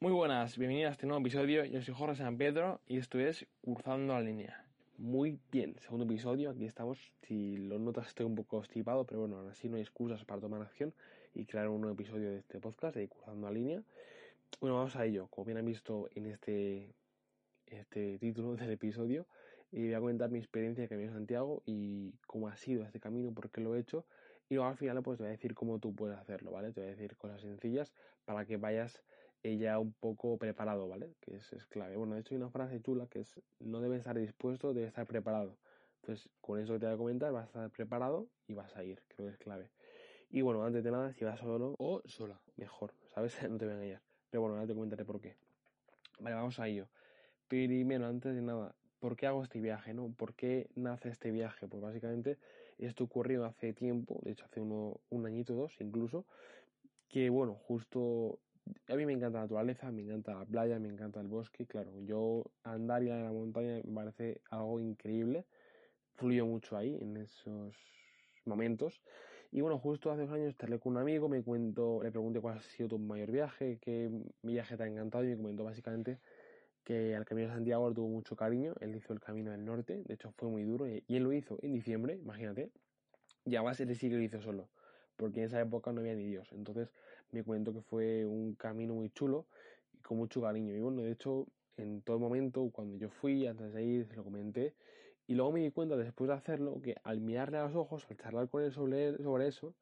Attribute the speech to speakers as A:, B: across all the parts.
A: Muy buenas, bienvenidos a este nuevo episodio. Yo soy Jorge San Pedro y esto es Cruzando la Línea. Muy bien, segundo episodio, aquí estamos. Si lo notas estoy un poco estipado, pero bueno, aún así no hay excusas para tomar acción y crear un nuevo episodio de este podcast de Cruzando la Línea. Bueno, vamos a ello. Como bien han visto en este, este título del episodio, y voy a comentar mi experiencia de Camino Santiago y cómo ha sido este camino, por qué lo he hecho y luego al final pues te voy a decir cómo tú puedes hacerlo, ¿vale? Te voy a decir cosas sencillas para que vayas ya un poco preparado, ¿vale? Que es, es clave. Bueno, de hecho hay una frase chula que es no debe estar dispuesto, debe estar preparado. Entonces, con eso que te voy a comentar, vas a estar preparado y vas a ir, creo que es clave. Y bueno, antes de nada, si vas solo o sola, mejor, ¿sabes? no te voy a engañar. Pero bueno, ahora te comentaré por qué. Vale, vamos a ello. Primero, antes de nada, ¿por qué hago este viaje? ¿no? ¿Por qué nace este viaje? Pues básicamente esto ocurrió hace tiempo, de hecho hace uno, un añito dos incluso, que bueno, justo a mí me encanta la naturaleza, me encanta la playa, me encanta el bosque, claro, yo andar y en la montaña me parece algo increíble, fluyo mucho ahí en esos momentos. Y bueno, justo hace dos años estaré con un amigo, me cuento, le pregunté cuál ha sido tu mayor viaje, qué viaje te ha encantado y me comentó básicamente que al Camino de Santiago le tuvo mucho cariño, él hizo el Camino del Norte, de hecho fue muy duro, y él lo hizo en diciembre, imagínate, y a base de sí que lo hizo solo, porque en esa época no había ni Dios, entonces me cuento que fue un camino muy chulo y con mucho cariño, y bueno, de hecho, en todo momento, cuando yo fui, antes de ir, se lo comenté, y luego me di cuenta después de hacerlo, que al mirarle a los ojos, al charlar con él sobre, sobre eso,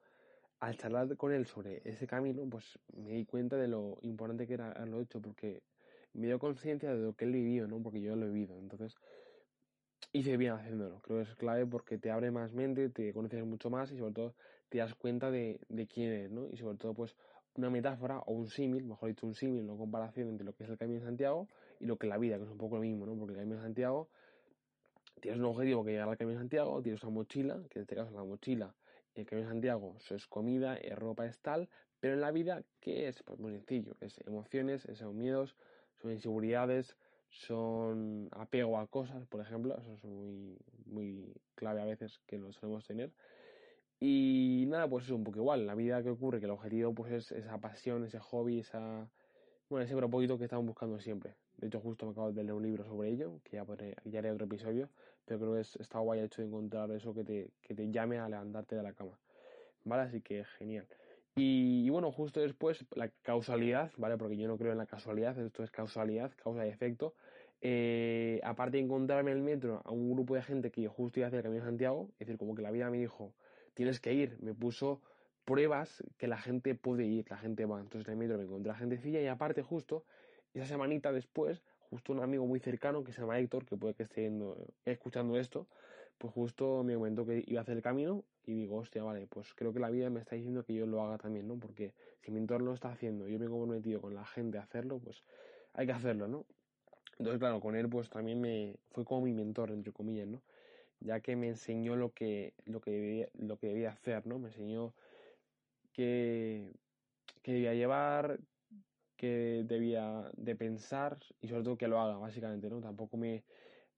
A: al charlar con él sobre ese camino, pues me di cuenta de lo importante que era haberlo hecho, porque me dio conciencia de lo que él vivió, ¿no? Porque yo lo he vivido. Entonces, hice bien haciéndolo. Creo que es clave porque te abre más mente, te conoces mucho más y sobre todo te das cuenta de, de quién eres, ¿no? Y sobre todo, pues, una metáfora o un símil, mejor dicho, un símil, una comparación entre lo que es el Camino de Santiago y lo que es la vida, que es un poco lo mismo, ¿no? Porque el Camino de Santiago tienes un objetivo que llegar al Camino de Santiago, tienes una mochila, que en este caso la mochila, el Camino de Santiago eso es comida, es ropa, es tal, pero en la vida, ¿qué es? Pues muy sencillo, es emociones, son miedos, son inseguridades, son apego a cosas, por ejemplo, eso es muy, muy clave a veces que lo solemos tener. Y nada, pues es un poco igual, la vida que ocurre, que el objetivo pues es esa pasión, ese hobby, esa, bueno, ese propósito que estamos buscando siempre. De hecho, justo me acabo de leer un libro sobre ello, que ya, podré, ya haré otro episodio, pero creo que es, está guay hecho de encontrar eso que te, que te llame a levantarte de la cama. ¿Vale? Así que genial. Y, bueno, justo después, la causalidad, ¿vale? Porque yo no creo en la casualidad, esto es causalidad, causa y efecto. Eh, aparte de encontrarme en el metro a un grupo de gente que yo justo iba a hacer el Camino de Santiago, es decir, como que la vida me dijo, tienes que ir, me puso pruebas que la gente puede ir, la gente va. Entonces en el metro me encontré a gentecilla y aparte justo, esa semanita después, justo un amigo muy cercano que se llama Héctor, que puede que esté escuchando esto, pues justo me comentó que iba a hacer el camino y digo, hostia, vale, pues creo que la vida me está diciendo que yo lo haga también, ¿no? Porque si mi entorno lo está haciendo, yo me he comprometido con la gente a hacerlo, pues hay que hacerlo, ¿no? Entonces, claro, con él pues también me fue como mi mentor, entre comillas, ¿no? Ya que me enseñó lo que, lo que, debía, lo que debía hacer, ¿no? Me enseñó que, que debía llevar, que debía de pensar y sobre todo que lo haga, básicamente, ¿no? Tampoco me,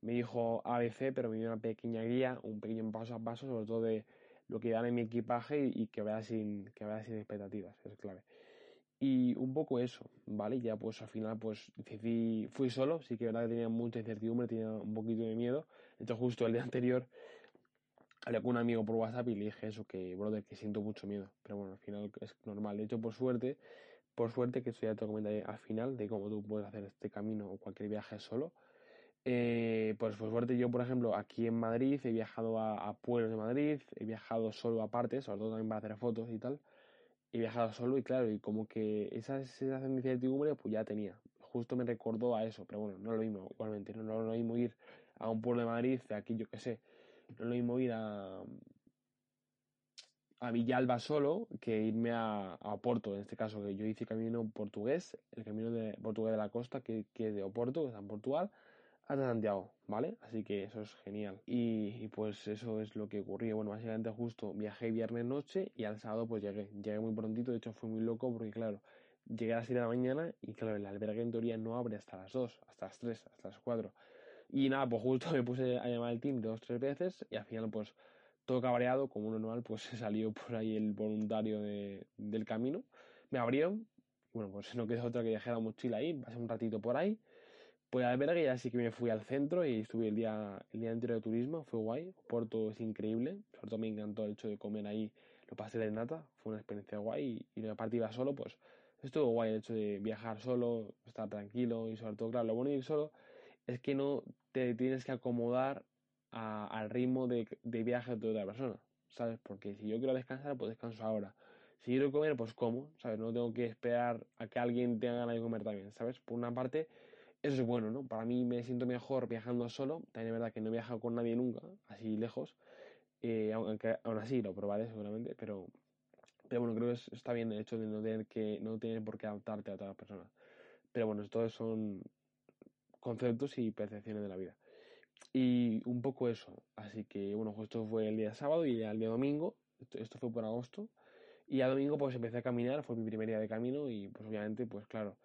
A: me dijo ABC, pero me dio una pequeña guía, un pequeño paso a paso, sobre todo de lo que dan en mi equipaje y, que vaya sin, que vaya sin expectativas, es clave. Y un poco eso, ¿vale? Ya pues al final pues decidí, fui solo, sí que verdad que tenía mucha incertidumbre, tenía un poquito de miedo. Entonces justo el día anterior hablé con un amigo por WhatsApp y le dije eso, que brother, que siento mucho miedo. Pero bueno, al final es normal. De hecho, por suerte, por suerte, que eso ya te comentaré al final, de cómo tú puedes hacer este camino o cualquier viaje solo. Eh, pues por suerte yo, por ejemplo, aquí en Madrid he viajado a, pueblos de Madrid, he viajado solo aparte, sobre todo también para hacer fotos y tal. He viajado solo y claro, y como que esa sensación de incertidumbre pues ya tenía. Justo me recordó a eso, pero bueno, no lo mismo, igualmente, no, no lo mismo ir a un pueblo de Madrid, de aquí yo qué sé, no lo mismo ir a, a Villalba solo que irme a, a, Oporto, en este caso, que yo hice camino portugués, el camino de portugués de la costa, que, que es de Oporto, que está en Portugal, hasta Santiago, ¿vale? Así que eso es genial. Y, pues eso es lo que ocurrió. Bueno, básicamente justo viajé viernes noche y al sábado pues llegué. Llegué muy prontito, de hecho fue muy loco porque claro, llegué a las 7 de la mañana y claro, el albergue en teoría no abre hasta las 2, hasta las 3, hasta las 4. Y nada, pues justo me puse a llamar al team dos, tres veces y al final pues todo cabreado, como normal, pues se salió por ahí el voluntario de, del camino. Me abrieron, bueno, pues no queda otra que dejé la mochila ahí, pasé un ratito por ahí. Pues al ver que ya sí que me fui al centro y estuve el día, el día entero de turismo, fue guay. Porto es increíble, sobre todo me encantó el hecho de comer ahí los pasteles de nata, fue una experiencia guay. Y, y aparte iba solo, pues estuvo guay el hecho de viajar solo, estar tranquilo y sobre todo, claro, lo bueno de ir solo es que no te tienes que acomodar al ritmo de, viaje de otra persona, ¿sabes? Porque si yo quiero descansar, pues descanso ahora. Si quiero comer, pues como, ¿sabes? No tengo que esperar a que alguien tenga ganas de comer también, ¿sabes? Por una parte, eso es bueno, ¿no? Para mí me siento mejor viajando solo. También es verdad que no he viajado con nadie nunca, así lejos. Eh, aunque aún así lo probaré seguramente, pero, pero bueno, creo que está bien el hecho de no tener que, no tener por qué adaptarte a otras personas. Pero bueno, esto son conceptos y percepciones de la vida. Y un poco eso. Así que bueno, esto fue el día sábado y el día domingo. Esto, fue por agosto. Y a domingo pues empecé a caminar, fue mi primer día de camino y pues obviamente pues claro,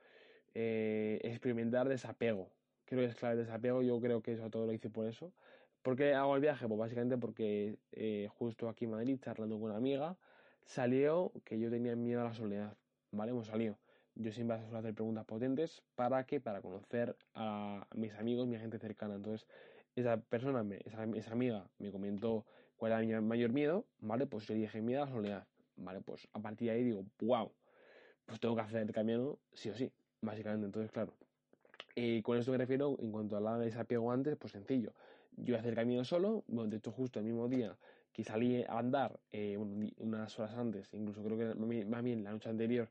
A: eh, experimentar desapego. Creo que es clave el desapego, yo creo que eso todo lo hice por eso. ¿Por qué hago el viaje? Pues básicamente porque eh, justo aquí en Madrid, charlando con una amiga, salió que yo tenía miedo a la soledad, ¿vale? Hemos salido. Yo siempre suelo hacer preguntas potentes, ¿para qué? Para conocer a mis amigos, mi gente cercana. Entonces, esa persona, esa, esa, amiga, me comentó cuál era mi mayor miedo, ¿vale? Pues yo dije, miedo a la soledad, ¿vale? Pues a partir de ahí digo, wow, pues tengo que hacer el camino sí o sí, básicamente. Entonces, claro. Y con esto me refiero, en cuanto a la de desapego antes, pues sencillo. Yo hice el camino solo, bueno, de hecho justo el mismo día que salí a andar, eh, unas horas antes, incluso creo que más bien la noche anterior,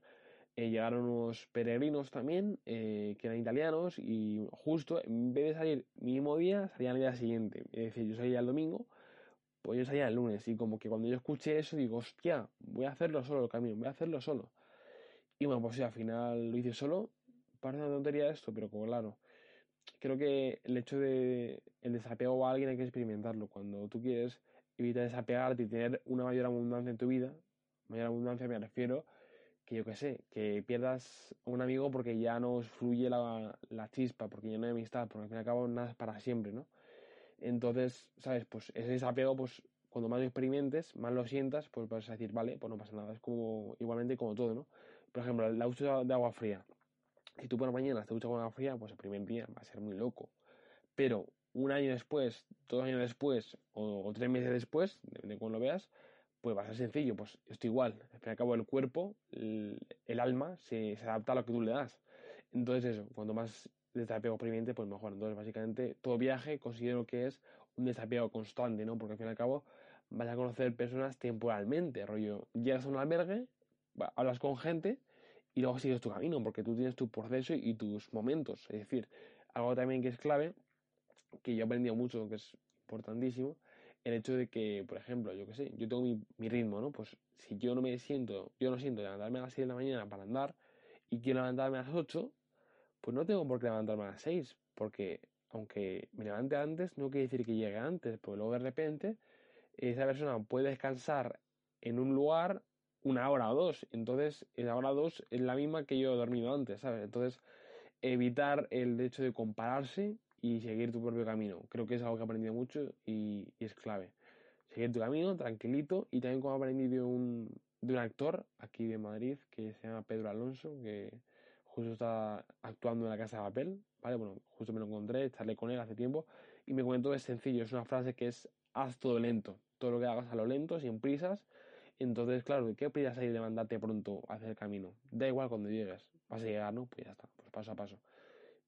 A: eh, llegaron unos peregrinos también, eh, que eran italianos, y justo en vez de salir mismo día, salían al día siguiente. Es decir, yo salía el domingo, pues yo salía el lunes, y como que cuando yo escuché eso, digo, hostia, voy a hacerlo solo el camino, voy a hacerlo solo. Y bueno, pues sí, al final lo hice solo. Parece una tontería esto, pero como claro, creo que el hecho de el desapego a alguien hay que experimentarlo. Cuando tú quieres evitar desapegarte y tener una mayor abundancia en tu vida, mayor abundancia me refiero que yo qué sé, que pierdas un amigo porque ya no fluye la, la, chispa, porque ya no hay amistad, porque al fin y al cabo nada es para siempre, ¿no? Entonces, ¿sabes? Pues ese desapego, pues cuando más lo experimentes, más lo sientas, pues vas a decir, vale, pues no pasa nada, es como igualmente como todo, ¿no? Por ejemplo, la ducha de agua fría. Si tú por la mañana te duchas con agua fría, pues el primer día va a ser muy loco. Pero un año después, dos años después o, tres meses después, de cuando lo veas, pues va a ser sencillo, pues esto igual, al fin y al cabo el cuerpo, el, alma se, adapta a lo que tú le das. Entonces eso, cuanto más desapego experimente, pues mejor. Entonces básicamente todo viaje considero que es un desapego constante, ¿no? Porque al fin y al cabo vas a conocer personas temporalmente, rollo, llegas a un albergue, hablas con gente y luego sigues tu camino, porque tú tienes tu proceso y tus momentos. Es decir, algo también que es clave, que yo he aprendido mucho, que es importantísimo, el hecho de que, por ejemplo, yo qué sé, yo tengo mi, ritmo, ¿no? Pues si yo no me siento, yo no siento levantarme a las 6 de la mañana para andar y quiero levantarme a las 8, pues no tengo por qué levantarme a las 6, porque aunque me levante antes, no quiere decir que llegue antes, porque luego de repente esa persona puede descansar en un lugar una hora o dos, entonces esa hora o dos es la misma que yo he dormido antes, ¿sabes? Entonces evitar el hecho de compararse y seguir tu propio camino. Creo que es algo que he aprendido mucho y, es clave. Seguir tu camino, tranquilito, y también como he aprendido de un, de un actor aquí de Madrid que se llama Pedro Alonso, que justo está actuando en la Casa de Papel, ¿vale? Bueno, justo me lo encontré, estarle con él hace tiempo, y me comentó es sencillo, es una frase que es haz todo lento, todo lo que hagas a lo lento, sin prisas, entonces, claro, ¿qué prisas hay de mandarte pronto a hacer el camino? Da igual cuando llegues, vas a llegar, ¿no? Pues ya está, pues paso a paso.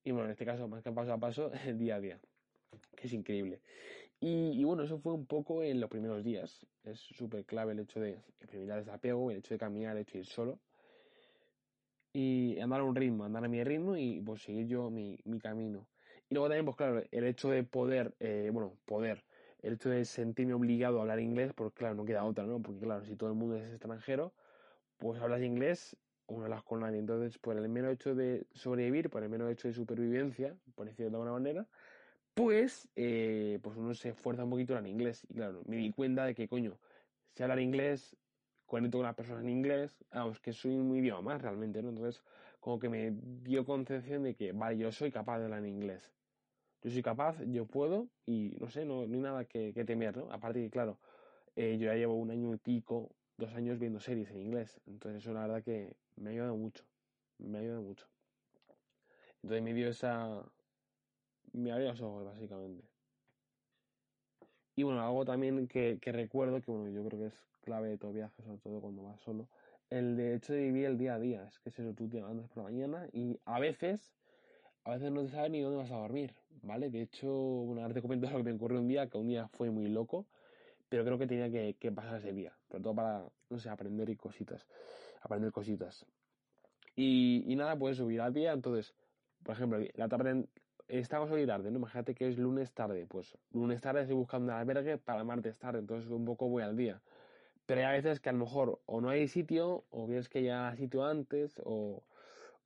A: Y bueno, en este caso, más que paso a paso, día a día, que es increíble. Y, bueno, eso fue un poco en los primeros días. Es súper clave el hecho de experimentar desapego, el hecho de caminar, el hecho de ir solo. Y andar a un ritmo, andar a mi ritmo y pues seguir yo mi, camino. Y luego también, pues claro, el hecho de poder, eh, bueno, poder, el hecho de sentirme obligado a hablar inglés, pues claro, no queda otra, ¿no? Porque claro, si todo el mundo es extranjero, pues hablas inglés o no las con nadie. Entonces, por el mero hecho de sobrevivir, por el mero hecho de supervivencia, por decirlo de alguna manera, pues, eh, pues uno se esfuerza un poquito en inglés. Y claro, me di cuenta de que, coño, si hablar inglés, conecto con las personas en inglés, vamos, que soy un idioma más realmente, ¿no? Entonces, como que me dio concepción de que, vale, yo soy capaz de hablar en inglés. Yo soy capaz, yo puedo, y no sé, no, no hay nada que, temer, ¿no? Aparte que, claro, eh, yo ya llevo un año y pico dos años viendo series en inglés. Entonces eso la verdad que me ha ayudado mucho. me ayuda mucho. Entonces me dio esa... me abrió los ojos, básicamente. Y bueno, algo también que, que recuerdo, que bueno, yo creo que es clave de todo viaje, sobre todo cuando vas solo, el de hecho de vivir el día a día. Es que es eso, tú te levantas por la mañana y a veces, a veces no te sabes ni dónde vas a dormir, ¿vale? De hecho, bueno, ahora te comento lo que me ocurrió un día, que un día fue muy loco, pero creo que tenía que, que pasar ese día, sobre todo para, no sé, aprender y cositas, aprender cositas. Y, y nada, pues subir al día, entonces, por ejemplo, la tarde, estamos hoy tarde, ¿no? Imagínate que es lunes tarde, pues lunes tarde estoy buscando un albergue para martes tarde, entonces un poco voy al día. Pero hay veces que a lo mejor o no hay sitio, o vienes que ya sitio antes, o,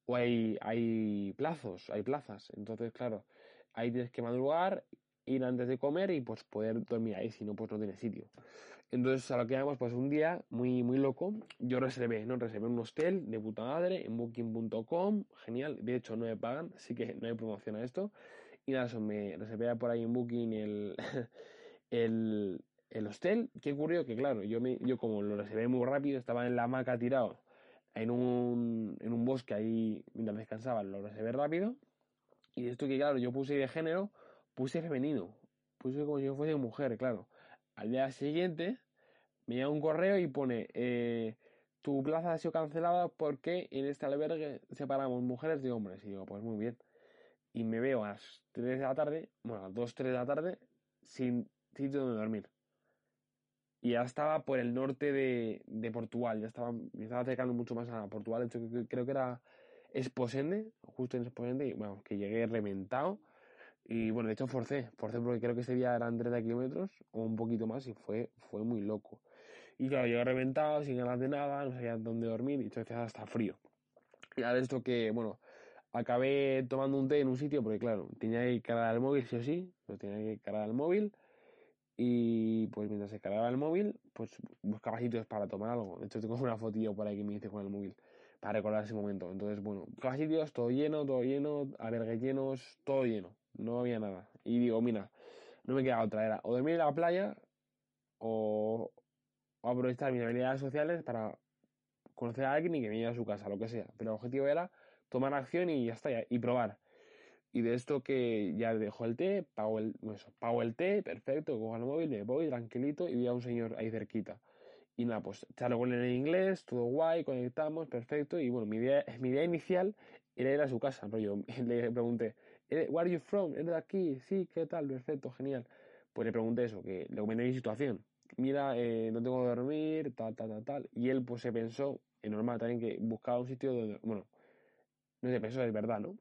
A: o hay, hay plazos, hay plazas. Entonces, claro, ahí tienes que madrugar, ir antes de comer y pues poder dormir ahí, si no, pues no tienes sitio. Entonces, a lo que llamamos, pues un día muy, muy loco, yo reservé, ¿no? Reservé un hostel de puta madre en booking.com, genial, de hecho no me pagan, así que no hay promoción a esto. Y nada, eso, me reservé por ahí en Booking el, el, el hostel, ¿qué ocurrió? Que claro, yo, me, yo como lo reservé muy rápido, estaba en la hamaca tirado en un, en un bosque ahí mientras descansaba, lo reservé rápido. Y esto que claro, yo puse de género, puse femenino, puse como si yo fuese mujer, claro. Al día siguiente me llega un correo y pone, eh, tu plaza ha sido cancelada porque en este albergue separamos mujeres de hombres. Y digo, pues muy bien. Y me veo a las 3 de la tarde, bueno, a las 2, 3 de la tarde, sin sitio donde dormir y ya estaba por el norte de, de Portugal, ya estaba, me estaba acercando mucho más a Portugal, de hecho creo que era Esposende, justo en Esposende, y bueno, que llegué reventado, y bueno, de hecho forcé, forcé porque creo que ese día eran 30 kilómetros o un poquito más y fue, fue muy loco. Y claro, llegué reventado, sin ganas de nada, no sabía dónde dormir y entonces hasta frío. Y a esto que, bueno, acabé tomando un té en un sitio porque claro, tenía que cargar el móvil sí o sí, lo tenía que cargar el móvil y pues mientras se cargaba el móvil, pues buscaba sitios para tomar algo. De hecho, tengo una fotillo por ahí que me hice con el móvil para recordar ese momento. Entonces, bueno, buscaba sitios, todo lleno, todo lleno, albergues llenos, todo lleno. No había nada. Y digo, mira, no me queda otra. Era o dormir en la playa o, o aprovechar mis habilidades sociales para conocer a alguien y que me lleve a su casa, lo que sea. Pero el objetivo era tomar acción y ya está, y probar. Y de esto que ya dejo el té, pago el, eso, pago el té, perfecto, cojo el móvil, me voy tranquilito y vi a un señor ahí cerquita. Y nada, pues charlo con él en inglés, todo guay, conectamos, perfecto. Y bueno, mi idea, mi idea inicial era ir a su casa, rollo. Le pregunté, ¿Where are you from? ¿Eres de aquí? Sí, ¿qué tal? Perfecto, genial. Pues le pregunté eso, que le comenté mi situación. Mira, eh, no tengo que dormir, tal, tal, tal, tal. Y él pues se pensó, es normal también, que buscaba un sitio donde, bueno, no se pensó, es verdad, ¿no?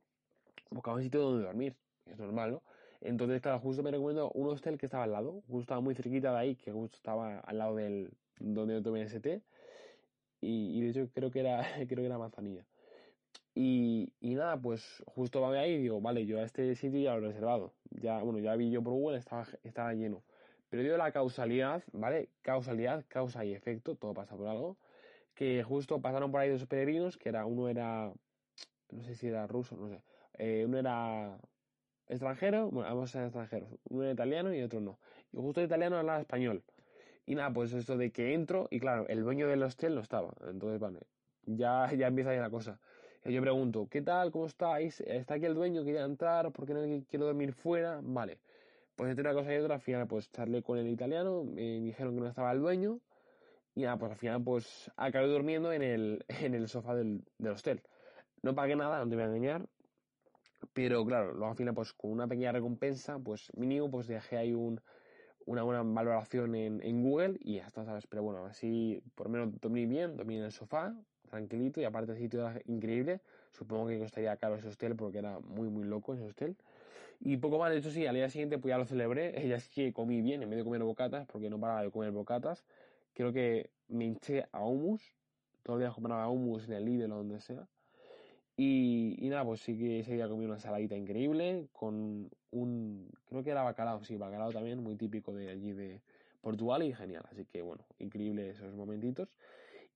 A: buscaba un sitio donde dormir, es normal, ¿no? Entonces, claro, justo me recomiendo un hostel que estaba al lado, justo estaba muy cerquita de ahí, que justo estaba al lado del donde yo tomé ese té, y, y de hecho creo que era, creo que era manzanilla. Y, nada, pues justo va ahí y digo, vale, yo a este sitio ya lo he reservado. Ya, bueno, ya vi yo por Google, estaba, estaba lleno. Pero dio la causalidad, ¿vale? Causalidad, causa y efecto, todo pasa por algo. Que justo pasaron por ahí dos peregrinos, que era, uno era, no sé si era ruso, no sé, eh, uno era extranjero, bueno, ambos eran extranjeros, uno era italiano y otro no. Y justo el italiano hablaba español. Y nada, pues esto de que entro, y claro, el dueño del hostel no estaba. Entonces, vale, ya, ya empieza ahí la cosa. Y yo pregunto, ¿qué tal? ¿Cómo estáis? ¿Está aquí el dueño? ¿Quería entrar? ¿Por qué no quiero dormir fuera? Vale. Pues entre una cosa y otra, al final, pues charlé con el italiano, me dijeron que no estaba el dueño. Y nada, pues al final, pues acabé durmiendo en el, en el sofá del, del hostel. No pagué nada, no te voy a engañar, pero claro, luego al final, pues con una pequeña recompensa, pues mínimo, pues dejé ahí un, una buena valoración en, en Google y ya está, ¿sabes? Pero bueno, así por lo menos dormí bien, dormí en el sofá, tranquilito y aparte el sitio era increíble. Supongo que costaría caro ese hostel porque era muy, muy loco ese hostel. Y poco más, de hecho, sí, al día siguiente pues ya lo celebré. Ya sí que comí bien en vez de comer bocatas, porque no paraba de comer bocatas. Creo que me hinché a humus. Todos los días compraba humus en el Lidl o donde sea. Y, y, nada, pues sí que ese día comí una saladita increíble con un, creo que era bacalao, sí, bacalao también, muy típico de allí de Portugal y genial. Así que bueno, increíble esos momentitos.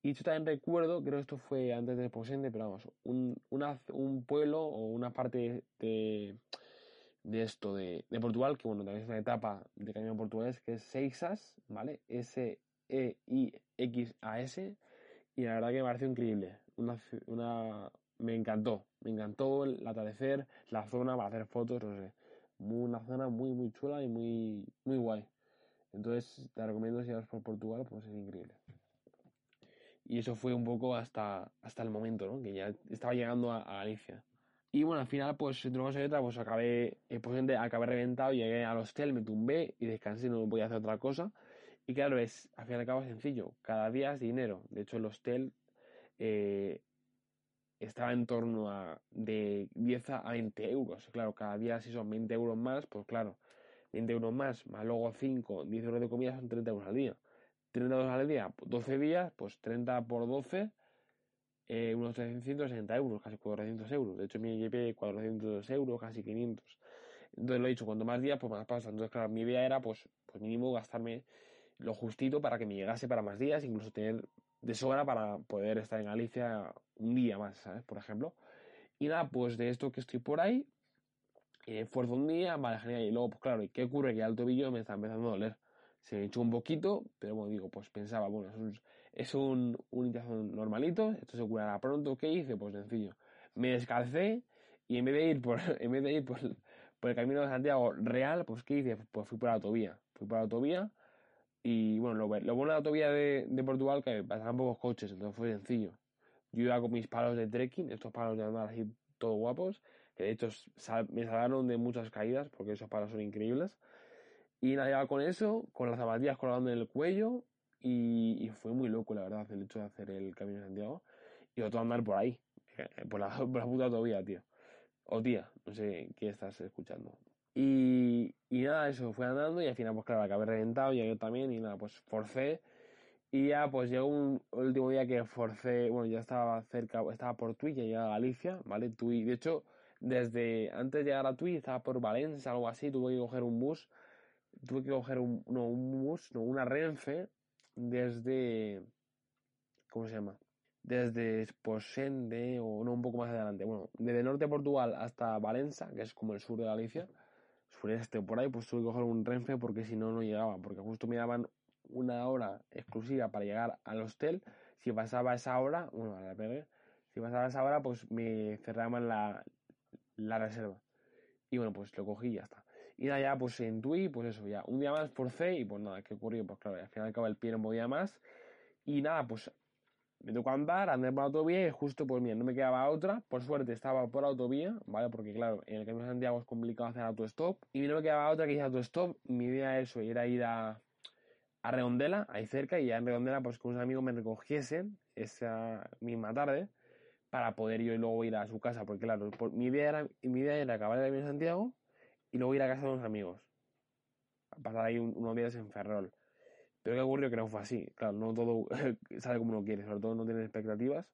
A: Y yo también recuerdo, creo que esto fue antes de Posende, pero vamos, un, un pueblo o una parte de, de esto de, Portugal, que bueno, también es una etapa de camino portugués, que es Seixas, ¿vale? S-E-I-X-A-S. Y la verdad que me pareció increíble. Una, una me encantó, me encantó el atardecer, la zona para hacer fotos, no sé, una zona muy, muy chula y muy, muy guay. Entonces te recomiendo si vas por Portugal, pues es increíble. Y eso fue un poco hasta, hasta el momento, ¿no? Que ya estaba llegando a, Galicia. Y bueno, al final, pues entre una cosa y otra, pues acabé, eh, pues, acabé reventado, llegué al hostel, me tumbé y descansé, no podía hacer otra cosa. Y claro, es, al fin y cabo, sencillo. Cada día es dinero. De hecho, el hostel eh, estaba en torno a de 10 a 20 euros. Claro, cada día si son 20 euros más, pues claro, 20 euros más, más luego 5, 10 euros de comida son 30 euros al día. 30 euros al día, 12 días, pues 30 por 12, eh, unos 360 euros, casi 400 euros. De hecho, mi llevé 400 euros, casi 500. Entonces lo he dicho, cuanto más días, pues más pasa. Entonces, claro, mi idea era, pues, pues mínimo gastarme lo justito para que me llegase para más días, incluso tener de sobra para poder estar en Galicia un día más, ¿sabes? Por ejemplo. Y nada, pues de esto que estoy por ahí, eh, esfuerzo un día, vale, genial. Y luego, pues claro, ¿y qué ocurre? Que el tobillo me está empezando a doler. Se me echó un poquito, pero bueno, digo, pues pensaba, bueno, es un, es un, un normalito, esto se curará pronto. ¿Qué hice? Pues sencillo. Me descalcé y en vez de ir por, en vez de ir por, por el camino de Santiago real, pues ¿qué hice? Pues fui por la autovía. Fui por la autovía y bueno, lo, bueno de la autovía de, de Portugal que pasaban pocos coches, entonces fue sencillo. Yo iba con mis palos de trekking, estos palos de andar así todos guapos, que de hecho me salvaron de muchas caídas porque esos palos son increíbles. Y nada, iba con eso, con las zapatillas colgando en el cuello y, fue muy loco, la verdad, el hecho de hacer el Camino de Santiago y otro andar por ahí, eh, por la, por la puta autovía, tío. O tía, no sé qué estás escuchando. Y, y nada, eso, fue andando y al final, pues claro, acabé reventado, llegué también y nada, pues forcé. Y ya, pues llegó un último día que forcé, bueno, ya estaba cerca, estaba por Tui, ya llegaba a Galicia, ¿vale? Tui, de hecho, desde antes de llegar a Tui, estaba por Valencia, algo así, tuve que coger un bus, tuve que coger un, no, un bus, no, una Renfe, desde, ¿cómo se llama? Desde Posende, o no, un poco más adelante, bueno, desde norte de Portugal hasta Valencia, que es como el sur de Galicia, sureste por ahí, pues tuve que coger un Renfe porque si no, no llegaba, porque justo me daban una hora exclusiva para llegar al hostel. Si pasaba esa hora, bueno, la pegué, si pasaba esa hora, pues me cerraban la, la reserva. Y bueno, pues lo cogí y ya está. Y nada, ya pues en Tui, pues eso, ya un día más forcé y pues nada, ¿qué ocurrió? Pues claro, al final acaba el pie no podía más. Y nada, pues me tocó andar, andar por la autovía y justo, pues mira, no me quedaba otra. Por suerte estaba por autovía, ¿vale? Porque claro, en el Camino de Santiago es complicado hacer autostop. Y no me quedaba otra que hice autostop. Mi idea eso, era ir a, a Redondela, ahí cerca, y ya en Redondela, pues con unos amigos me recogiesen esa misma tarde para poder yo luego ir a su casa. Porque claro, mi, idea era, mi idea era acabar el Camino de Santiago y luego ir a casa de unos amigos. A pasar ahí unos días en Ferrol. Pero ¿qué ocurrió? Que no fue así. Claro, no todo sale como uno quiere, sobre todo no tiene expectativas.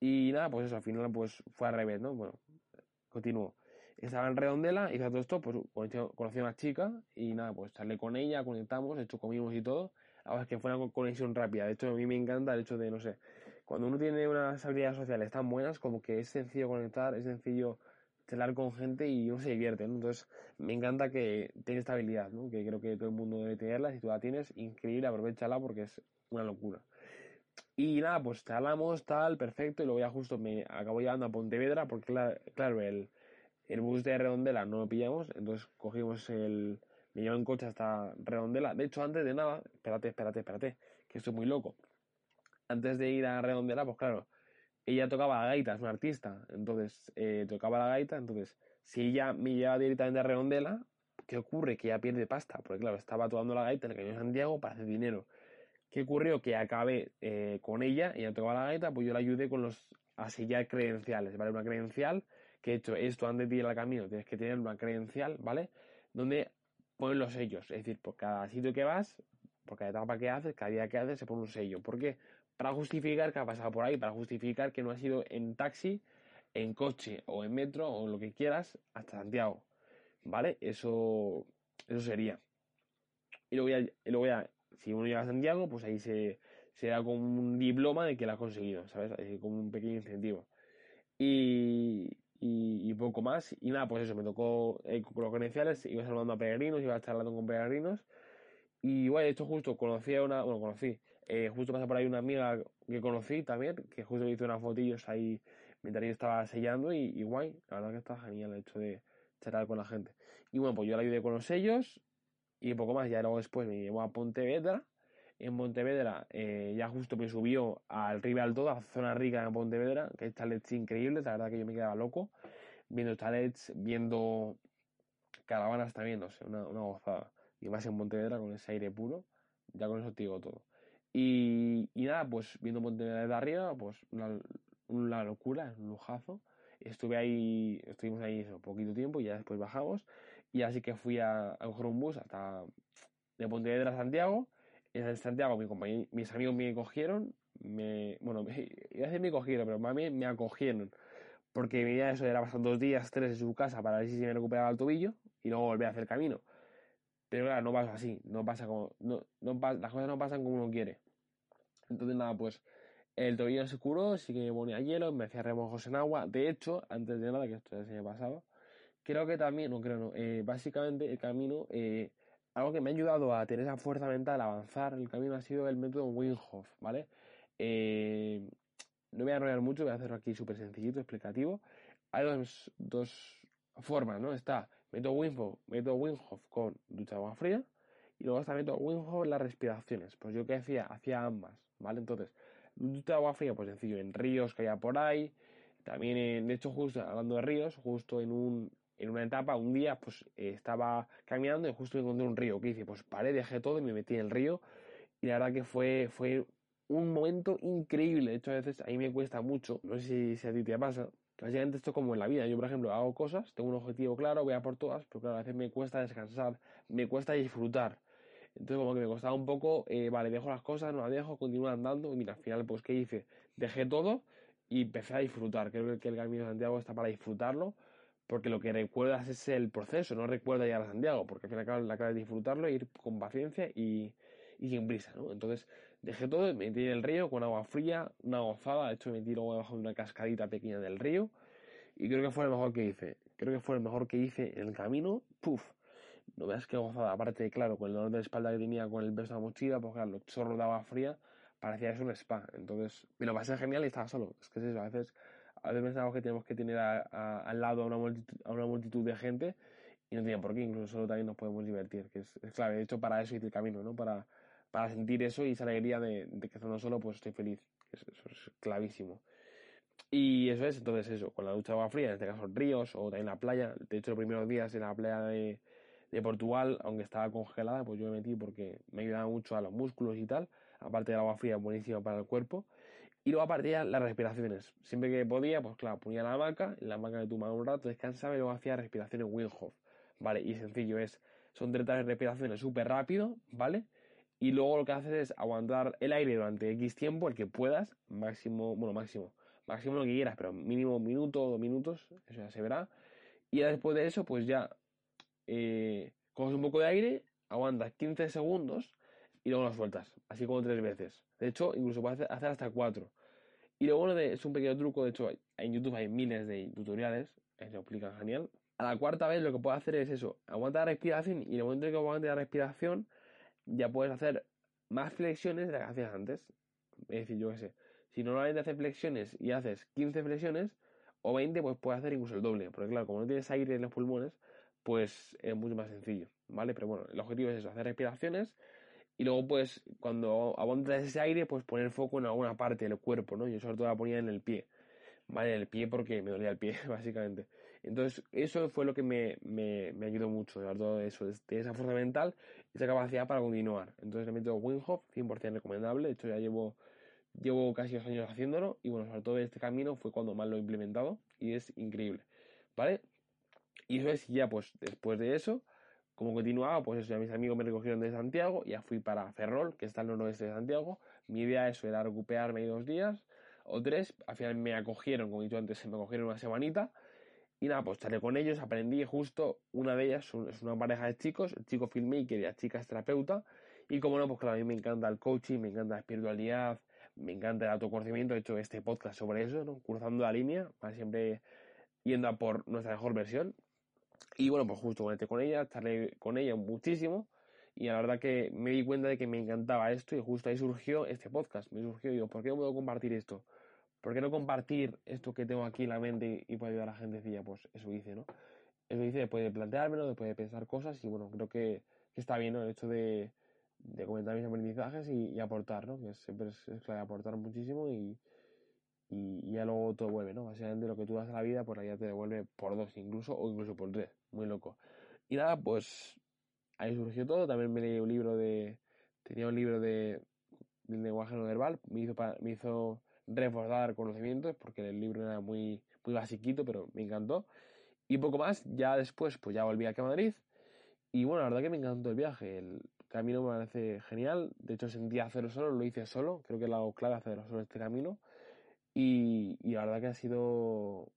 A: Y nada, pues eso, al final pues fue al revés, ¿no? Bueno, continuó. Estaba en Redondela, hice todo esto, pues conocí a una chica y nada, pues salí con ella, conectamos, hecho comimos y todo. Verdad es que fue una conexión rápida. De hecho, a mí me encanta el hecho de, no sé, cuando uno tiene unas habilidades sociales tan buenas, como que es sencillo conectar, es sencillo charlar con gente y uno se divierte, ¿no? Entonces, me encanta que tenga esta habilidad, ¿no? Que creo que todo el mundo debe tenerla. Si tú la tienes, increíble, aprovechala porque es una locura. Y nada, pues charlamos, tal, perfecto, y luego ya justo me acabo llevando a Pontevedra porque, claro, el, el bus de Redondela no lo pillamos, entonces cogimos el... Me llevo en coche hasta Redondela. De hecho, antes de nada, espérate, espérate, espérate, que estoy muy loco. Antes de ir a Redondela, pues claro, ella tocaba la gaita, es una artista, entonces eh, tocaba la gaita, entonces si ella me lleva directamente a Redondela, ¿qué ocurre? Que ella pierde pasta, porque claro, estaba tocando la gaita en el Cañón de Santiago para hacer dinero. ¿Qué ocurrió? Que acabé eh, con ella, ella tocaba la gaita, pues yo la ayudé con los a sellar credenciales, ¿vale? Una credencial, que he hecho esto antes de ir al camino, tienes que tener una credencial, ¿vale? Donde ponen los sellos, es decir, por cada sitio que vas, por cada etapa que haces, cada día que haces, se pone un sello. ¿Por qué? Para justificar que ha pasado por ahí, para justificar que no ha sido en taxi, en coche o en metro o lo que quieras hasta Santiago. ¿Vale? Eso, eso sería. Y luego ya, y luego ya si uno llega a Santiago, pues ahí se, se da como un diploma de que lo ha conseguido, ¿sabes? como un pequeño incentivo. Y, poco más. Y nada, pues eso, me tocó eh, los credenciales, iba saludando a peregrinos, iba charlando con peregrinos. Y bueno, esto justo conocí a una, bueno, conocí, eh, justo pasa por ahí una amiga que conocí también, que justo hizo unas fotillos ahí mientras yo estaba sellando y, y guay, la verdad que está genial el hecho de charlar con la gente. Y bueno, pues yo la ayudé con los sellos y poco más, ya luego después me llevó a Pontevedra. En Pontevedra eh, ya justo me subió al Rival Todo, a zona rica de Pontevedra, que hay chalets increíbles, la verdad que yo me quedaba loco viendo chalets, viendo caravanas también, no sé, una, una gozada. Y más en Pontevedra con ese aire puro, ya con eso te digo todo. Y, y nada, pues viendo Pontevedra desde arriba, pues una, una locura, un lujazo. Estuve ahí, estuvimos ahí un poquito tiempo y ya después bajamos. Y así que fui a, a un bus hasta de Pontevedra a Santiago. En Santiago mi mis amigos me cogieron, me, bueno, me, iba a decir me cogieron, pero más bien me acogieron. Porque mi idea eso era pasar dos días, tres en su casa para ver si se me recuperaba el tobillo y luego volver a hacer camino. Pero claro, no pasa así, no pasa como, no, no, las cosas no pasan como uno quiere. Entonces nada, pues el tobillo se curó, sí que me ponía hielo, me hacía remojos en agua. De hecho, antes de nada, que esto ya se me pasaba, creo que también, no creo, no, eh, básicamente el camino, eh, algo que me ha ayudado a tener esa fuerza mental, a avanzar el camino, ha sido el método Wim ¿vale? Eh, no voy a enrollar mucho, voy a hacerlo aquí súper sencillito, explicativo. Hay dos, dos formas, ¿no? Está método Wim método Wim con ducha agua fría y luego está método Wim Hof las respiraciones. Pues yo que hacía, hacía ambas, ¿vale? Entonces, ducha agua fría, pues sencillo, en ríos que haya por ahí. También, en, de hecho, justo hablando de ríos, justo en un, en una etapa, un día, pues eh, estaba caminando y justo encontré un río. que hice? Pues paré, dejé todo y me metí en el río. Y la verdad que fue, fue un momento increíble. De hecho, a veces a mí me cuesta mucho, no sé si, a ti te pasa, básicamente esto como en la vida. Yo, por ejemplo, hago cosas, tengo un objetivo claro, voy a por todas, pero claro, a veces me cuesta descansar, me cuesta disfrutar. Entonces, como que me costaba un poco, eh, vale, dejo las cosas, no las dejo, continúo andando. Y mira, al final, pues, ¿qué hice? Dejé todo y empecé a disfrutar. Creo que el Camino de Santiago está para disfrutarlo, porque lo que recuerdas es el proceso, no recuerdas llegar a Santiago, porque al final la clave es disfrutarlo, ir con paciencia y, y sin prisa, ¿no? Entonces dejé todo, me metí en el río con agua fría, una gozada, de hecho me metí luego debajo de una cascadita pequeña del río y creo que fue el mejor que hice. Creo que fue el mejor que hice en el camino, puf, no veas qué gozada, aparte, claro, con el dolor de espalda que tenía con el peso de la mochila, pues claro, los chorros de agua fría, parecía eso un spa, entonces me lo pasé genial y estaba solo, es que es eso, a veces, a veces pensamos que tenemos que tener al lado a una, multitud, a una multitud de gente y no tiene por qué, incluso solo también nos podemos divertir, que es, es clave, de hecho para eso hice el camino, ¿no? Para para sentir eso y esa alegría de, que estando solo, pues estoy feliz. Eso, es clavísimo. Y eso es, entonces eso, con la ducha de agua fría, en este caso ríos o también la playa. De hecho, los primeros días en la playa de, de Portugal, aunque estaba congelada, pues yo me metí porque me ayudaba mucho a los músculos y tal. Aparte del agua fría, buenísimo para el cuerpo. Y luego aparte ya las respiraciones. Siempre que podía, pues claro, ponía la hamaca, en la hamaca me tomaba un rato, descansaba y luego hacía respiraciones Wim ¿Vale? Y sencillo es, son 30 respiraciones súper rápido, ¿vale? Y luego lo que haces es aguantar el aire durante X tiempo, el que puedas, máximo, bueno, máximo, máximo lo que quieras, pero mínimo un minuto o dos minutos, eso ya se verá. Y después de eso, pues ya eh, coges un poco de aire, aguantas 15 segundos y luego lo sueltas, así como tres veces. De hecho, incluso puedes hacer hasta cuatro. Y lo bueno de, es un pequeño truco, de hecho, en YouTube hay miles de tutoriales, que explican genial. A la cuarta vez lo que puedes hacer es eso, aguanta la respiración y en el momento en que aguante la respiración, ya puedes hacer más flexiones de las que hacías antes. Es decir, yo qué sé, si normalmente haces flexiones y haces 15 flexiones o 20, pues puedes hacer incluso el doble. Porque claro, como no tienes aire en los pulmones, pues es mucho más sencillo, ¿vale? Pero bueno, el objetivo es eso, hacer respiraciones y luego pues cuando aguantas ese aire, pues poner foco en alguna parte del cuerpo, ¿no? Yo sobre todo la ponía en el pie. ¿vale? El pie porque me dolía el pie, básicamente. Entonces, eso fue lo que me, me, me ayudó mucho, de todo eso, de esa fuerza mental, esa capacidad para continuar. Entonces, el método Wim Hof, 100% recomendable. De hecho, ya llevo, llevo casi dos años haciéndolo y, bueno, sobre todo este camino fue cuando más lo he implementado y es increíble, ¿vale? Y eso es, ya pues después de eso, como continuaba, pues eso, ya mis amigos me recogieron de Santiago, ya fui para Ferrol, que está al noroeste de Santiago. Mi idea eso era recuperarme dos días, o tres. Al final me acogieron, como he dicho antes, me acogieron una semanita. Y nada, pues estaré con ellos, aprendí justo, una de ellas es una pareja de chicos, el chico filmmaker y la chica es terapeuta. Y como no, pues claro, a mí me encanta el coaching, me encanta la espiritualidad, me encanta el autoconocimiento. He hecho este podcast sobre eso, ¿no? Cruzando la línea, para siempre yendo por nuestra mejor versión. Y bueno, pues justo conecté con ella, estaré con ella muchísimo. Y la verdad que me di cuenta de que me encantaba esto y justo ahí surgió este podcast. Me surgió, digo, ¿por qué no puedo compartir esto? ¿Por qué no compartir esto que tengo aquí en la mente y puedo ayudar a la gente? Decía, pues eso hice, ¿no? Eso hice después de planteármelo, después de pensar cosas y bueno, creo que, está bien, ¿no? El hecho de, comentar mis aprendizajes y, aportar, ¿no? Que siempre es, clave aportar muchísimo y, y, ya luego todo vuelve, ¿no? Básicamente lo que tú das a la vida, pues la te devuelve por dos incluso o incluso por tres. Muy loco. Y nada, pues ahí surgió todo. También me leí un libro de... Tenía un libro de, lenguaje no verbal. Me hizo, me hizo reforzar conocimientos porque el libro era muy, muy basiquito, pero me encantó. Y poco más, ya después, pues ya volví aquí a Madrid. Y bueno, la verdad que me encantó el viaje. El camino me parece genial. De hecho, sentí hacerlo solo, lo hice solo. Creo que es la clave hacerlo solo este camino. Y, y la verdad que ha sido.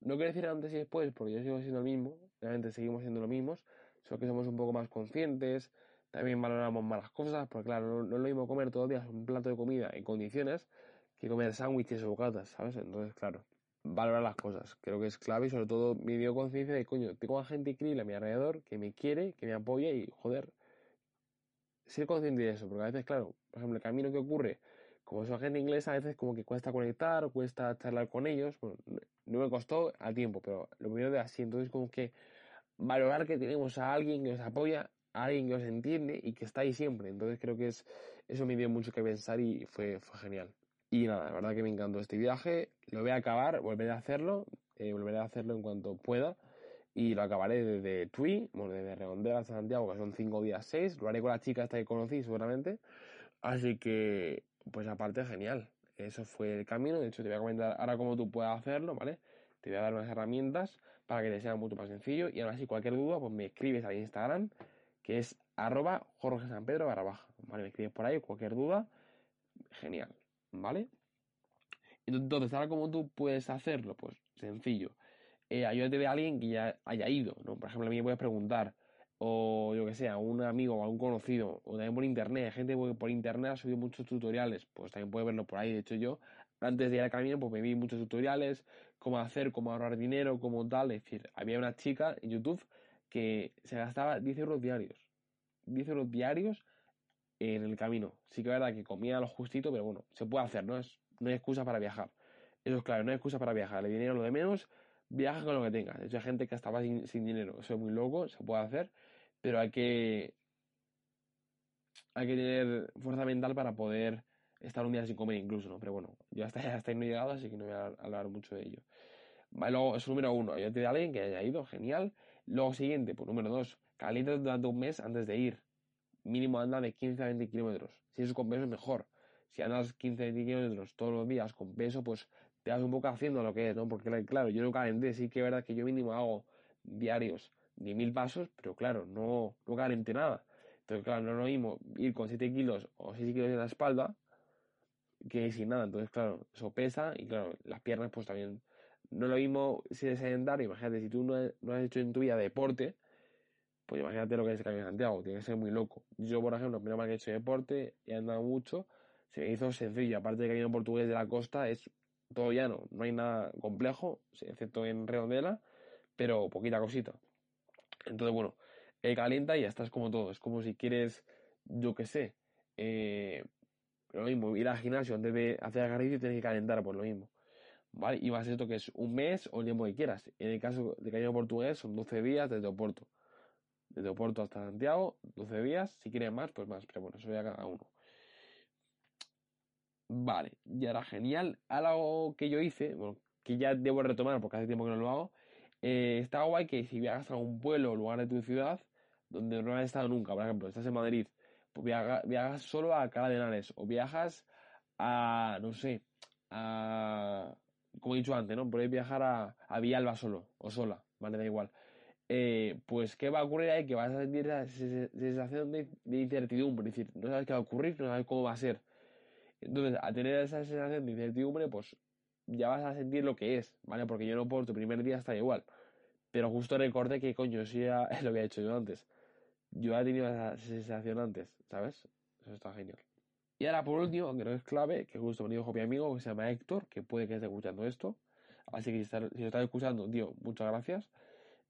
A: No quiero decir antes y después, porque yo sigo siendo el mismo. Realmente seguimos siendo los mismos. Solo que somos un poco más conscientes. También valoramos más las cosas. Porque claro, no, no es lo mismo comer todos los días un plato de comida en condiciones que comer sándwiches o bocatas, ¿sabes? Entonces, claro valorar las cosas. Creo que es clave y sobre todo me dio conciencia de, coño, tengo a gente increíble a mi alrededor que me quiere, que me apoya y, joder, ser consciente de eso. Porque a veces, claro, por ejemplo, el camino que ocurre, como soy gente inglesa, a veces como que cuesta conectar, cuesta charlar con ellos. Bueno, no me costó a tiempo, pero lo primero de así. Entonces, como que valorar que tenemos a alguien que nos apoya, a alguien que os entiende y que está ahí siempre. Entonces, creo que es eso me dio mucho que pensar y fue, fue genial. Y nada, la verdad que me encantó este viaje. Lo voy a acabar, volveré a hacerlo, eh, volveré a hacerlo en cuanto pueda. Y lo acabaré desde Tui, bueno, desde Redondela hasta Santiago, que son cinco días, seis. Lo haré con la chica hasta que conocí, seguramente. Así que, pues aparte, genial. Eso fue el camino. De hecho, te voy a comentar ahora cómo tú puedes hacerlo, ¿vale? Te voy a dar unas herramientas para que te sea mucho más sencillo. Y ahora, si cualquier duda, pues me escribes a Instagram, que es arroba Jorge San Pedro barra baja. ¿Vale? Me escribes por ahí, cualquier duda. Genial. ¿Vale? Entonces, ahora cómo tú puedes hacerlo, pues sencillo. Eh, ayúdate de alguien que ya haya ido, ¿no? Por ejemplo, a mí me puedes preguntar, o yo que sé, a un amigo o a un conocido, o también por internet, hay gente que por internet ha subido muchos tutoriales, pues también puedes verlo por ahí. De hecho, yo, antes de ir al camino, pues me vi muchos tutoriales, cómo hacer, cómo ahorrar dinero, cómo tal. Es decir, había una chica en YouTube que se gastaba 10 euros diarios. 10 euros diarios en el camino. Sí que es verdad que comía lo justito, pero bueno, se puede hacer, ¿no? Es, no hay excusa para viajar. Eso es claro, no hay excusa para viajar. El dinero lo de menos, viaja con lo que tengas. De hecho, hay gente que estaba sin, sin dinero. Eso es muy loco, se puede hacer, pero hay que. Hay que tener fuerza mental para poder estar un día sin comer incluso, ¿no? Pero bueno, yo hasta, hasta ahí no he llegado, así que no voy a hablar mucho de ello. Luego, eso número uno, yo te de alguien que haya ido, genial. Luego, siguiente, pues número dos, calienta durante un mes antes de ir mínimo anda de 15 a 20 kilómetros. Si eso con peso es mejor. Si andas 15 a 20 kilómetros todos los días con peso, pues te vas un poco haciendo lo que es, ¿no? Porque claro, yo no calenté, sí que es verdad que yo mínimo hago diarios de mil pasos, pero claro, no, no calenté nada. Entonces, claro, no es lo mismo ir con 7 kilos o 6 kilos en la espalda que sin nada. Entonces, claro, eso pesa y claro, las piernas pues también no es lo mismo si eres sedentario. Imagínate, si tú no, no has hecho en tu vida deporte, pues imagínate lo que es el Camino de Santiago, tiene que ser muy loco. Yo, por ejemplo, primero mal que he hecho deporte he andado mucho, se me hizo sencillo. Aparte del camino portugués de la costa, es todo llano, no hay nada complejo, excepto en Redondela, pero poquita cosita. Entonces, bueno, eh, calienta y ya estás como todo. Es como si quieres, yo qué sé, eh, lo mismo, ir al gimnasio antes de hacer ejercicio tienes que calentar, por lo mismo. ¿Vale? Y va a ser esto que es un mes o el tiempo que quieras. En el caso de camino portugués son 12 días desde Oporto desde Oporto hasta Santiago, 12 días, si quieren más, pues más, pero bueno, eso ya cada uno. Vale, ya era genial. Algo que yo hice, bueno, que ya debo retomar porque hace tiempo que no lo hago, eh, está guay que si viajas a un pueblo o lugar de tu ciudad, donde no has estado nunca, por ejemplo, estás en Madrid, pues viajas solo a Cala de Henares, o viajas a, no sé, a, como he dicho antes, ¿no? Podéis viajar a, a Villalba solo, o sola, vale, da igual. Eh, pues ¿qué va a ocurrir ahí? Que vas a sentir esa sensación de, incertidumbre, es decir, no sabes qué va a ocurrir, no sabes cómo va a ser. Entonces, a tener esa sensación de incertidumbre, pues ya vas a sentir lo que es, ¿vale? Porque yo no por tu primer día está igual. Pero justo recordé que, coño, sí es lo había hecho yo antes. Yo he tenido esa sensación antes, ¿sabes? Eso está genial. Y ahora, por último, aunque no es clave, que justo me dijo mi amigo que se llama Héctor, que puede que esté escuchando esto. Así que si lo estás escuchando, tío, muchas gracias.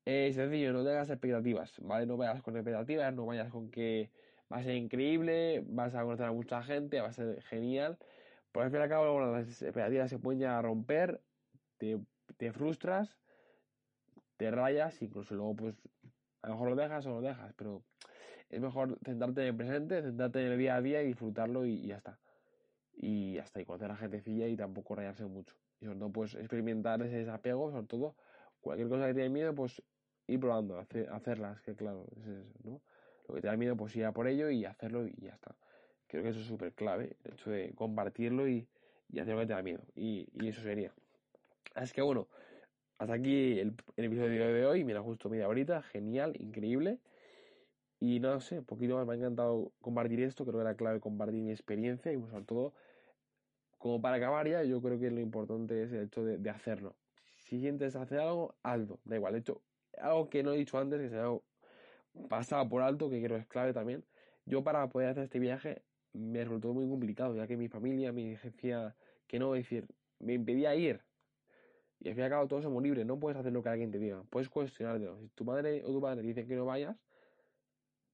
A: Es sencillo, no tengas expectativas, ¿vale? No vayas con expectativas, no vayas con que va a ser increíble, vas a conocer a mucha gente, va a ser genial, Porque al fin y al cabo, las expectativas se pueden ya romper, te, te frustras, te rayas, incluso luego, pues, a lo mejor lo dejas o lo dejas, pero es mejor centrarte en el presente, centrarte en el día a día y disfrutarlo y, ya está. Y hasta y conocer a gente filla y tampoco rayarse mucho. Y sobre todo, pues, experimentar ese desapego, sobre todo, cualquier cosa que te dé miedo, pues, ir probando, hacerlas, que claro, es eso, ¿no? Lo que te da miedo, pues ir a por ello y hacerlo y ya está. Creo que eso es súper clave, el hecho de compartirlo y, hacer lo que te da miedo. Y, eso sería. Así que bueno, hasta aquí el, episodio de hoy. Mira, justo media horita, genial, increíble. Y no sé, poquito más me ha encantado compartir esto. Creo que era clave compartir mi experiencia y pues, sobre todo, como para acabar ya, yo creo que lo importante es el hecho de, hacerlo. Si sientes hacer algo, hazlo. Da igual. De hecho, algo que no he dicho antes, que se ha pasado por alto, que creo es clave también. Yo para poder hacer este viaje me resultó muy complicado, ya que mi familia me decía que no, es decir, me impedía ir. Y al fin y al cabo todos somos libres, no puedes hacer lo que alguien te diga, puedes cuestionártelo. Si tu madre o tu padre dicen que no vayas,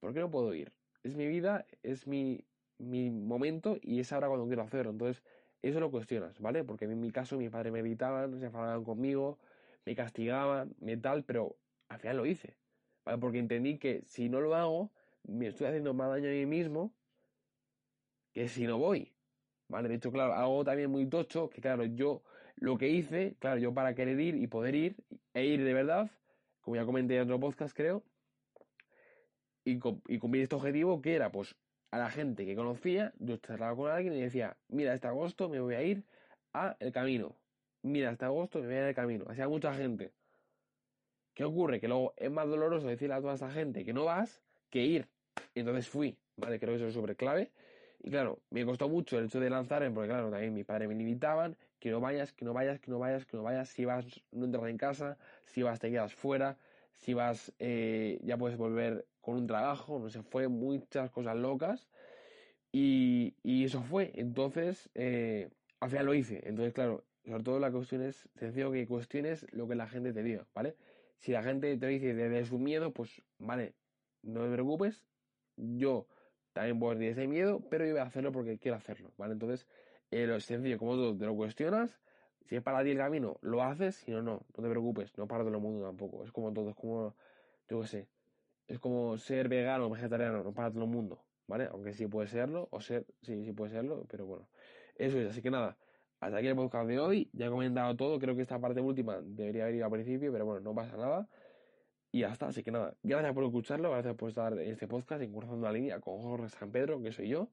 A: ¿por qué no puedo ir? Es mi vida, es mi, mi momento y es ahora cuando quiero hacerlo. Entonces, eso lo cuestionas, ¿vale? Porque en mi caso mis padres me evitaban, se enfadaban conmigo, me castigaban, me tal, pero al final lo hice, ¿vale? Porque entendí que si no lo hago, me estoy haciendo más daño a mí mismo que si no voy. ¿Vale? De hecho, claro, algo también muy tocho, que claro, yo lo que hice, claro, yo para querer ir y poder ir, e ir de verdad, como ya comenté en otro podcast, creo, y, y cumplir este objetivo, que era, pues, a la gente que conocía, yo charlaba con alguien y decía, mira, este agosto me voy a ir a El Camino. Mira, este agosto me voy a ir al Camino. Hacía mucha gente. ¿Qué ocurre? Que luego es más doloroso decirle a toda esa gente que no vas que ir. Entonces fui, ¿vale? Creo que eso es súper clave. Y claro, me costó mucho el hecho de lanzarme, porque claro, también mis padres me limitaban, que no vayas, que no vayas, que no vayas, que no vayas, si vas no entras en casa, si vas te quedas fuera, si vas eh, ya puedes volver un trabajo, no sé, fue muchas cosas locas y, eso fue, entonces eh, al final lo hice, entonces claro, sobre todo la cuestión es, sencillo que cuestiones lo que la gente te diga, ¿vale? Si la gente te dice desde su miedo, pues vale, no te preocupes, yo también puedo tener ese miedo, pero yo voy a hacerlo porque quiero hacerlo, ¿vale? Entonces, eh, lo sencillo, como tú te lo cuestionas, si es para ti el camino, lo haces, si no, no, no te preocupes, no para todo el mundo tampoco, es como todo, es como, yo qué sé, es como ser vegano o vegetariano, no para todo el mundo, ¿vale? Aunque sí puede serlo, o ser, sí, sí puede serlo, pero bueno, eso es, así que nada, hasta aquí el podcast de hoy, ya he comentado todo, creo que esta parte última debería haber ido al principio, pero bueno, no pasa nada. Y ya está, así que nada, gracias por escucharlo, gracias por estar en este podcast, en la Línea con Jorge San Pedro, que soy yo,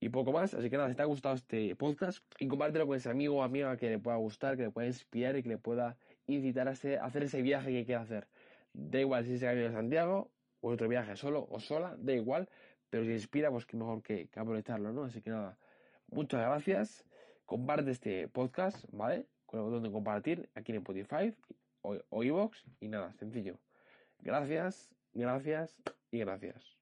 A: y poco más. Así que nada, si te ha gustado este podcast, y compártelo con ese amigo o amiga que le pueda gustar, que le pueda inspirar y que le pueda incitar a, hacer ese viaje que quiera hacer. Da igual si es el camino Santiago, o otro viaje solo o sola, da igual, pero si inspira, pues que mejor que, aprovecharlo, ¿no? Así que nada, muchas gracias, comparte este podcast, ¿vale? Con el botón de compartir aquí en Spotify o, o y nada, sencillo. Gracias, gracias y gracias.